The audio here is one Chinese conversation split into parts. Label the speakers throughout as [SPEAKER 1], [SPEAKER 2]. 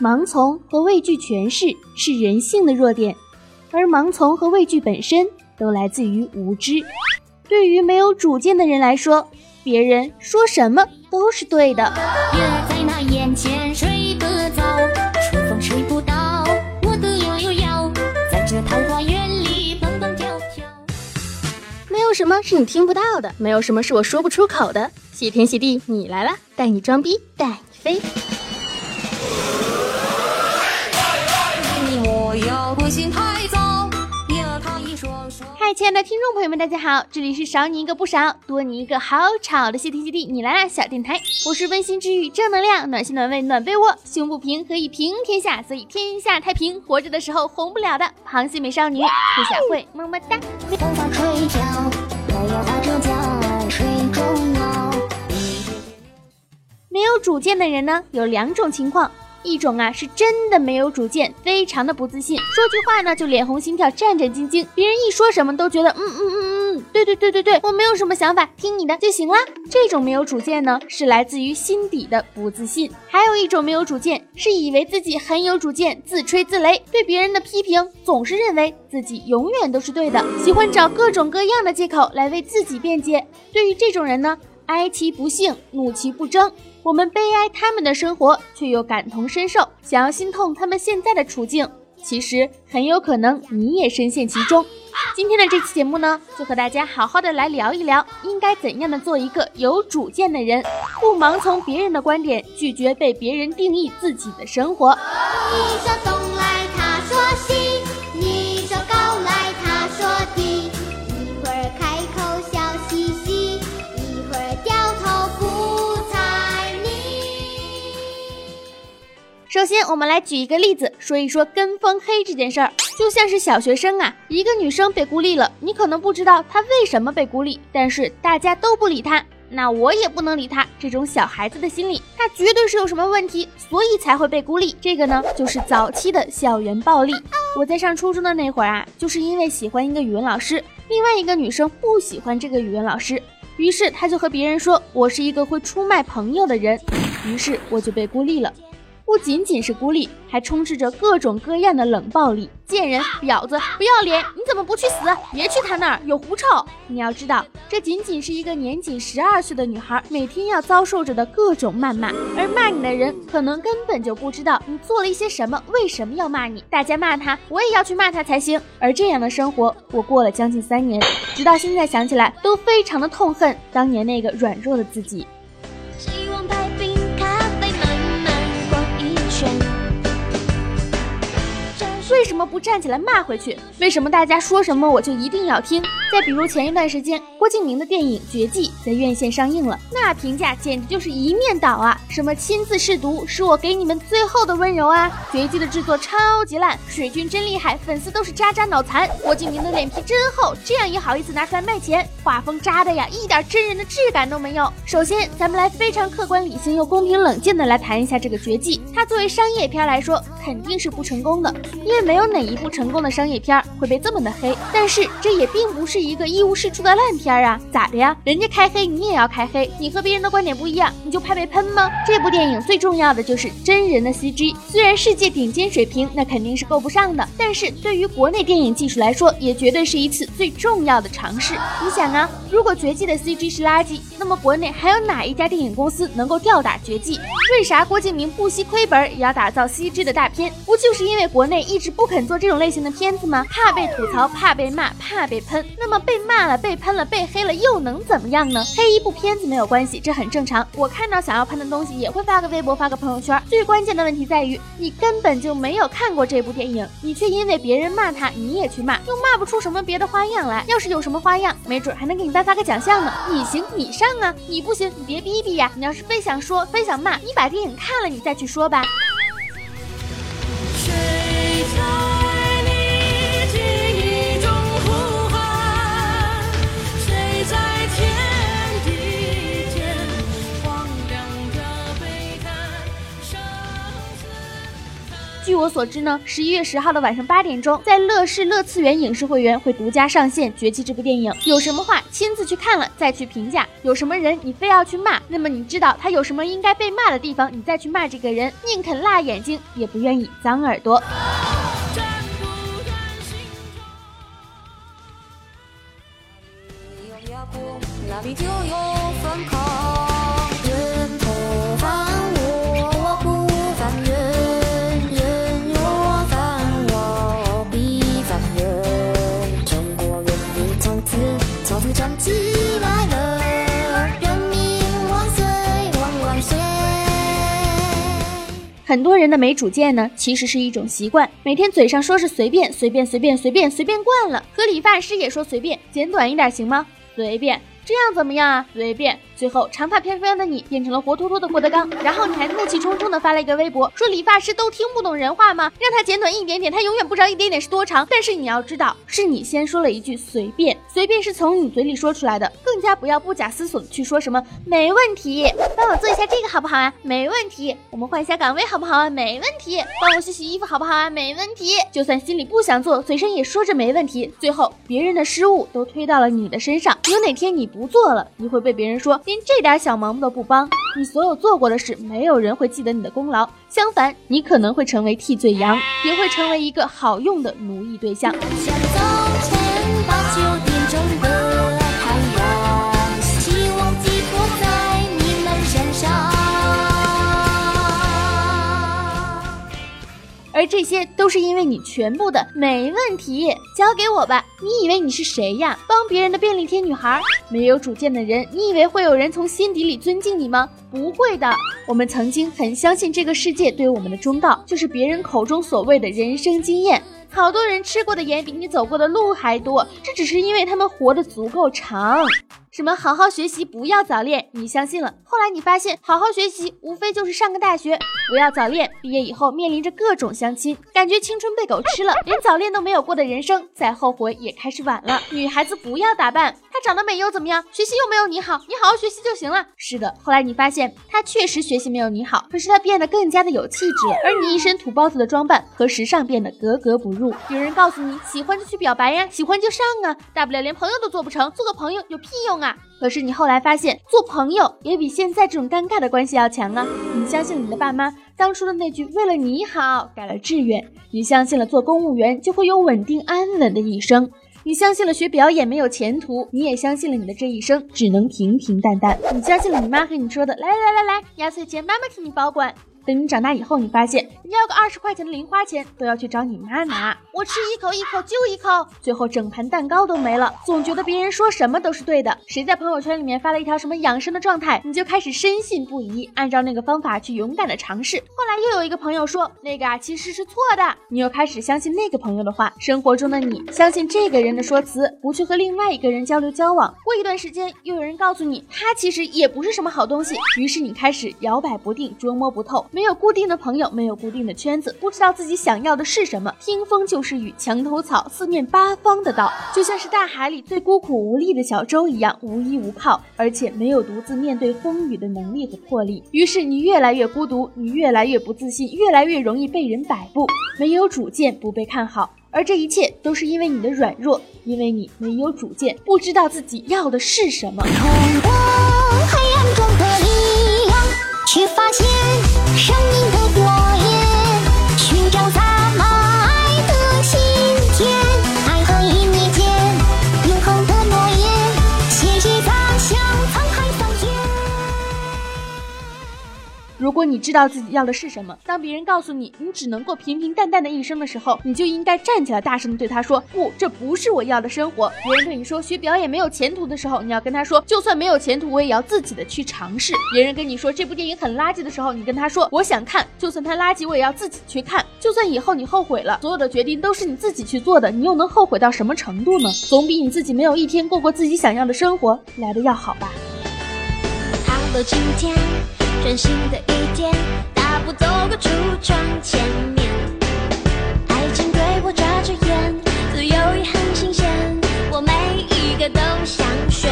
[SPEAKER 1] 盲从和畏惧权势是人性的弱点，而盲从和畏惧本身都来自于无知。对于没有主见的人来说，别人说什么都是对的。月在那眼前睡个早，春风吹不到我的悠悠腰，在这桃花源里蹦蹦跳跳。没有什么是你听不到的，没有什么是我说不出口的。谢天谢地，你来了，带你装逼，带你飞。要不心太早。嗨，亲爱的听众朋友们，大家好，这里是少你一个不少，多你一个好吵的谢天谢地你来啦小电台，我是温馨治愈正能量，暖心暖胃暖被窝，胸不平可以平天下，所以天下太平，活着的时候红不了的螃蟹美少女兔小慧，么么哒。没有主见的人呢，有两种情况。一种啊是真的没有主见，非常的不自信，说句话呢就脸红心跳、战战兢兢，别人一说什么都觉得嗯嗯嗯嗯，对对对对对，我没有什么想法，听你的就行了。这种没有主见呢，是来自于心底的不自信。还有一种没有主见，是以为自己很有主见，自吹自擂，对别人的批评总是认为自己永远都是对的，喜欢找各种各样的借口来为自己辩解。对于这种人呢，哀其不幸，怒其不争。我们悲哀他们的生活，却又感同身受，想要心痛他们现在的处境。其实很有可能你也深陷其中。今天的这期节目呢，就和大家好好的来聊一聊，应该怎样的做一个有主见的人，不盲从别人的观点，拒绝被别人定义自己的生活。首先，我们来举一个例子，说一说跟风黑这件事儿。就像是小学生啊，一个女生被孤立了，你可能不知道她为什么被孤立，但是大家都不理她，那我也不能理她。这种小孩子的心理，她绝对是有什么问题，所以才会被孤立。这个呢，就是早期的校园暴力。我在上初中的那会儿啊，就是因为喜欢一个语文老师，另外一个女生不喜欢这个语文老师，于是她就和别人说我是一个会出卖朋友的人，于是我就被孤立了。不仅仅是孤立，还充斥着各种各样的冷暴力。贱人、婊子、不要脸，你怎么不去死？别去他那儿，有狐臭。你要知道，这仅仅是一个年仅十二岁的女孩每天要遭受着的各种谩骂，而骂你的人可能根本就不知道你做了一些什么，为什么要骂你？大家骂他，我也要去骂他才行。而这样的生活，我过了将近三年，直到现在想起来，都非常的痛恨当年那个软弱的自己。希望白为什么不站起来骂回去？为什么大家说什么我就一定要听？再比如前一段时间，郭敬明的电影《绝技》在院线上映了，那评价简直就是一面倒啊！什么亲自试毒是我给你们最后的温柔啊！《绝技》的制作超级烂，水军真厉害，粉丝都是渣渣脑残。郭敬明的脸皮真厚，这样也好意思拿出来卖钱？画风渣的呀，一点真人的质感都没有。首先，咱们来非常客观、理性又公平冷静的来谈一下这个《绝技》，它作为商业片来说肯定是不成功的，因为没有哪一部成功的商业片会被这么的黑。但是这也并不是。一个一无是处的烂片啊？咋的呀？人家开黑，你也要开黑？你和别人的观点不一样，你就怕被喷吗？这部电影最重要的就是真人的 CG，虽然世界顶尖水平那肯定是够不上的，但是对于国内电影技术来说，也绝对是一次最重要的尝试。你想啊，如果绝技的 CG 是垃圾，那么国内还有哪一家电影公司能够吊打绝技？为啥郭敬明不惜亏本也要打造 CG 的大片？不就是因为国内一直不肯做这种类型的片子吗？怕被吐槽，怕被骂，怕被喷。那么被骂了、被喷了、被黑了，又能怎么样呢？黑一部片子没有关系，这很正常。我看到想要喷的东西，也会发个微博、发个朋友圈。最关键的问题在于，你根本就没有看过这部电影，你却因为别人骂他，你也去骂，又骂不出什么别的花样来。要是有什么花样，没准还能给你颁发个奖项呢。你行你上啊，你不行你别逼逼呀。你要是非想说、非想骂，你把电影看了，你再去说吧。据我所知呢，十一月十号的晚上八点钟，在乐视乐次元影视会员会独家上线《绝技》这部电影。有什么话亲自去看了再去评价，有什么人你非要去骂，那么你知道他有什么应该被骂的地方，你再去骂这个人，宁肯辣眼睛，也不愿意脏耳朵。很多人的没主见呢，其实是一种习惯。每天嘴上说是随便随便随便随便随便惯了，和理发师也说随便，剪短一点行吗？随便。这样怎么样啊？随便。最后，长发飘飘的你变成了活脱脱的郭德纲，然后你还怒气冲冲的发了一个微博，说理发师都听不懂人话吗？让他剪短一点点，他永远不知道一点点是多长。但是你要知道，是你先说了一句随便，随便是从你嘴里说出来的，更加不要不假思索的去说什么没问题。帮我做一下这个好不好啊？没问题。我们换一下岗位好不好啊？没问题。帮我洗洗衣服好不好啊？没问题。就算心里不想做，嘴上也说着没问题。最后，别人的失误都推到了你的身上。有哪天你不？做了，你会被别人说连这点小忙都不帮。你所有做过的事，没有人会记得你的功劳，相反，你可能会成为替罪羊，也会成为一个好用的奴役对象。而这些都是因为你全部的没问题，交给我吧。你以为你是谁呀？帮别人的便利贴女孩，没有主见的人。你以为会有人从心底里尊敬你吗？不会的。我们曾经很相信这个世界对我们的忠告，就是别人口中所谓的人生经验。好多人吃过的盐比你走过的路还多，这只是因为他们活得足够长。什么好好学习，不要早恋，你相信了。后来你发现，好好学习无非就是上个大学，不要早恋。毕业以后面临着各种相亲，感觉青春被狗吃了，连早恋都没有过的人生，再后悔也开始晚了。女孩子不要打扮，她长得美又怎么样？学习又没有你好，你好好学习就行了。是的，后来你发现她确实学习没有你好，可是她变得更加的有气质，而你一身土包子的装扮和时尚变得格格不入。有人告诉你，喜欢就去表白呀，喜欢就上啊，大不了连朋友都做不成，做个朋友有屁用啊！可是你后来发现，做朋友也比现在这种尴尬的关系要强啊！你相信了你的爸妈当初的那句“为了你好”改了志愿，你相信了做公务员就会有稳定安稳的一生，你相信了学表演没有前途，你也相信了你的这一生只能平平淡淡，你相信了你妈和你说的“来来来来，压岁钱妈妈替你保管”。等你长大以后，你发现你要个二十块钱的零花钱都要去找你妈拿。我吃一口一口就一口，最后整盘蛋糕都没了。总觉得别人说什么都是对的。谁在朋友圈里面发了一条什么养生的状态，你就开始深信不疑，按照那个方法去勇敢的尝试。后来又有一个朋友说那个啊其实是错的，你又开始相信那个朋友的话。生活中的你相信这个人的说辞，不去和另外一个人交流交往。过一段时间，又有人告诉你他其实也不是什么好东西，于是你开始摇摆不定，捉摸不透。没有固定的朋友，没有固定的圈子，不知道自己想要的是什么。听风就是雨，墙头草，四面八方的道，就像是大海里最孤苦无力的小舟一样，无依无靠，而且没有独自面对风雨的能力和魄力。于是你越来越孤独，你越来越不自信，越来越容易被人摆布，没有主见，不被看好。而这一切都是因为你的软弱，因为你没有主见，不知道自己要的是什么。却发现生命的，如果你知道自己要的是什么，当别人告诉你你只能过平平淡淡的一生的时候，你就应该站起来，大声的对他说：“不，这不是我要的生活。”别人对你说学表演没有前途的时候，你要跟他说：“就算没有前途，我也要自己的去尝试。”别人跟你说这部电影很垃圾的时候，你跟他说：“我想看，就算它垃圾，我也要自己去看。就算以后你后悔了，所有的决定都是你自己去做的，你又能后悔到什么程度呢？总比你自己没有一天过过自己想要的生活来的要好吧。”今天，全新的一天。大步走过橱窗前面，爱情对我眨着眼，自由也很新鲜，我每一个都想选，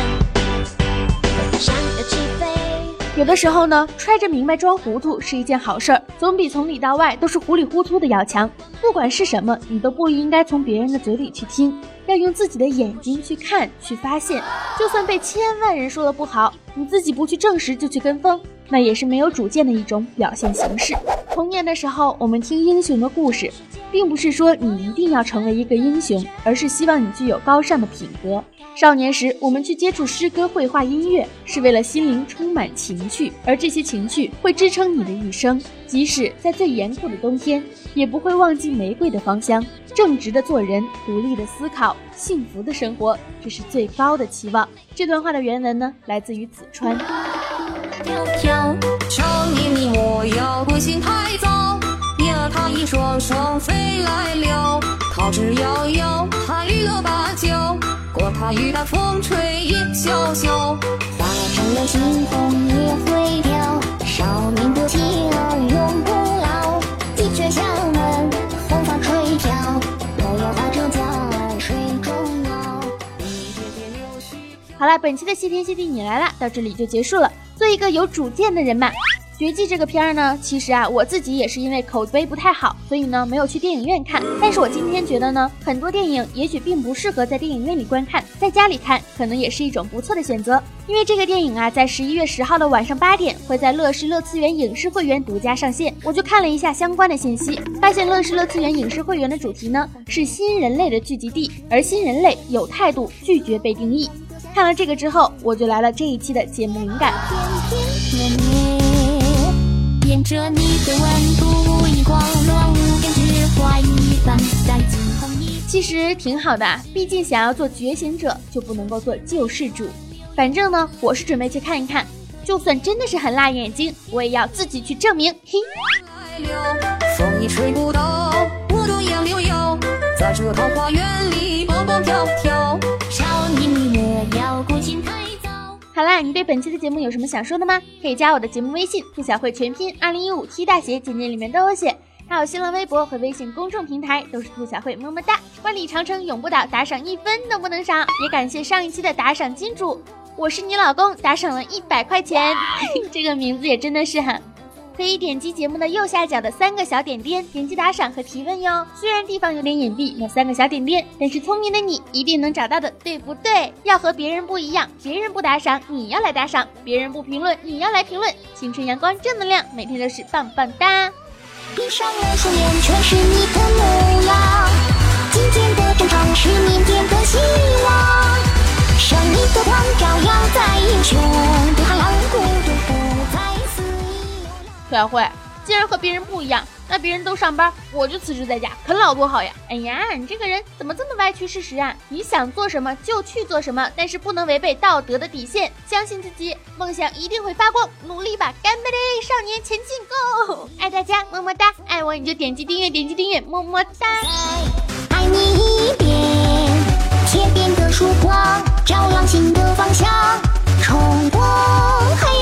[SPEAKER 1] 想要起飞。有的时候呢，揣着明白装糊涂是一件好事儿，总比从里到外都是糊里糊涂的要强。不管是什么，你都不应该从别人的嘴里去听，要用自己的眼睛去看、去发现。就算被千万人说的不好，你自己不去证实就去跟风。那也是没有主见的一种表现形式。童年的时候，我们听英雄的故事，并不是说你一定要成为一个英雄，而是希望你具有高尚的品格。少年时，我们去接触诗歌、绘画、音乐，是为了心灵充满情趣，而这些情趣会支撑你的一生。即使在最严酷的冬天，也不会忘记玫瑰的芳香。正直的做人，独立的思考，幸福的生活，这是最高的期望。这段话的原文呢，来自于子川。跳跳，少年你莫要归心太早，呀，他一双双飞来了，桃之夭夭，还绿了芭蕉，管他雨打风吹叶萧萧，化成了惊鸿也会掉，少年的情儿永不老，鸡犬相闻，红发垂髫，我要把这家儿水中摇。好了，本期的谢天谢地你来了，到这里就结束了。做一个有主见的人嘛。绝技这个片儿呢，其实啊，我自己也是因为口碑不太好，所以呢没有去电影院看。但是我今天觉得呢，很多电影也许并不适合在电影院里观看，在家里看可能也是一种不错的选择。因为这个电影啊，在十一月十号的晚上八点会在乐视乐次元影视会员独家上线。我就看了一下相关的信息，发现乐视乐次元影视会员的主题呢是新人类的聚集地，而新人类有态度，拒绝被定义。看了这个之后，我就来了这一期的节目灵感。其实挺好的，毕竟想要做觉醒者，就不能够做救世主。反正呢，我是准备去看一看，就算真的是很辣眼睛，我也要自己去证明。嘿。在这桃花源里蹦蹦跳跳，好啦，你对本期的节目有什么想说的吗？可以加我的节目微信“兔小慧全拼二零一五 T 大写”，简介里面都有写。还有新浪微博和微信公众平台都是兔小慧，么么哒。万里长城永不倒，打赏一分都不能少。也感谢上一期的打赏金主，我是你老公，打赏了一百块钱，这个名字也真的是哈。可以点击节目的右下角的三个小点点，点击打赏和提问哟。虽然地方有点隐蔽，那三个小点点，但是聪明的你一定能找到的，对不对？要和别人不一样，别人不打赏，你要来打赏；别人不评论，你要来评论。青春阳光正能量，每天都是棒棒哒。闭上了双眼，全是你的模样。今天的战场是明天的希望。胜利的光照耀在英雄的海岸，小慧，既然和别人不一样，那别人都上班，我就辞职在家啃老多好呀！哎呀，你这个人怎么这么歪曲事实啊？你想做什么就去做什么，但是不能违背道德的底线。相信自己，梦想一定会发光，努力吧，干杯嘞！少年前进，Go！爱大家，么么哒！爱我你就点击订阅，点击订阅，么么哒！爱你一遍，天边的曙光照亮心的方向，冲破黑。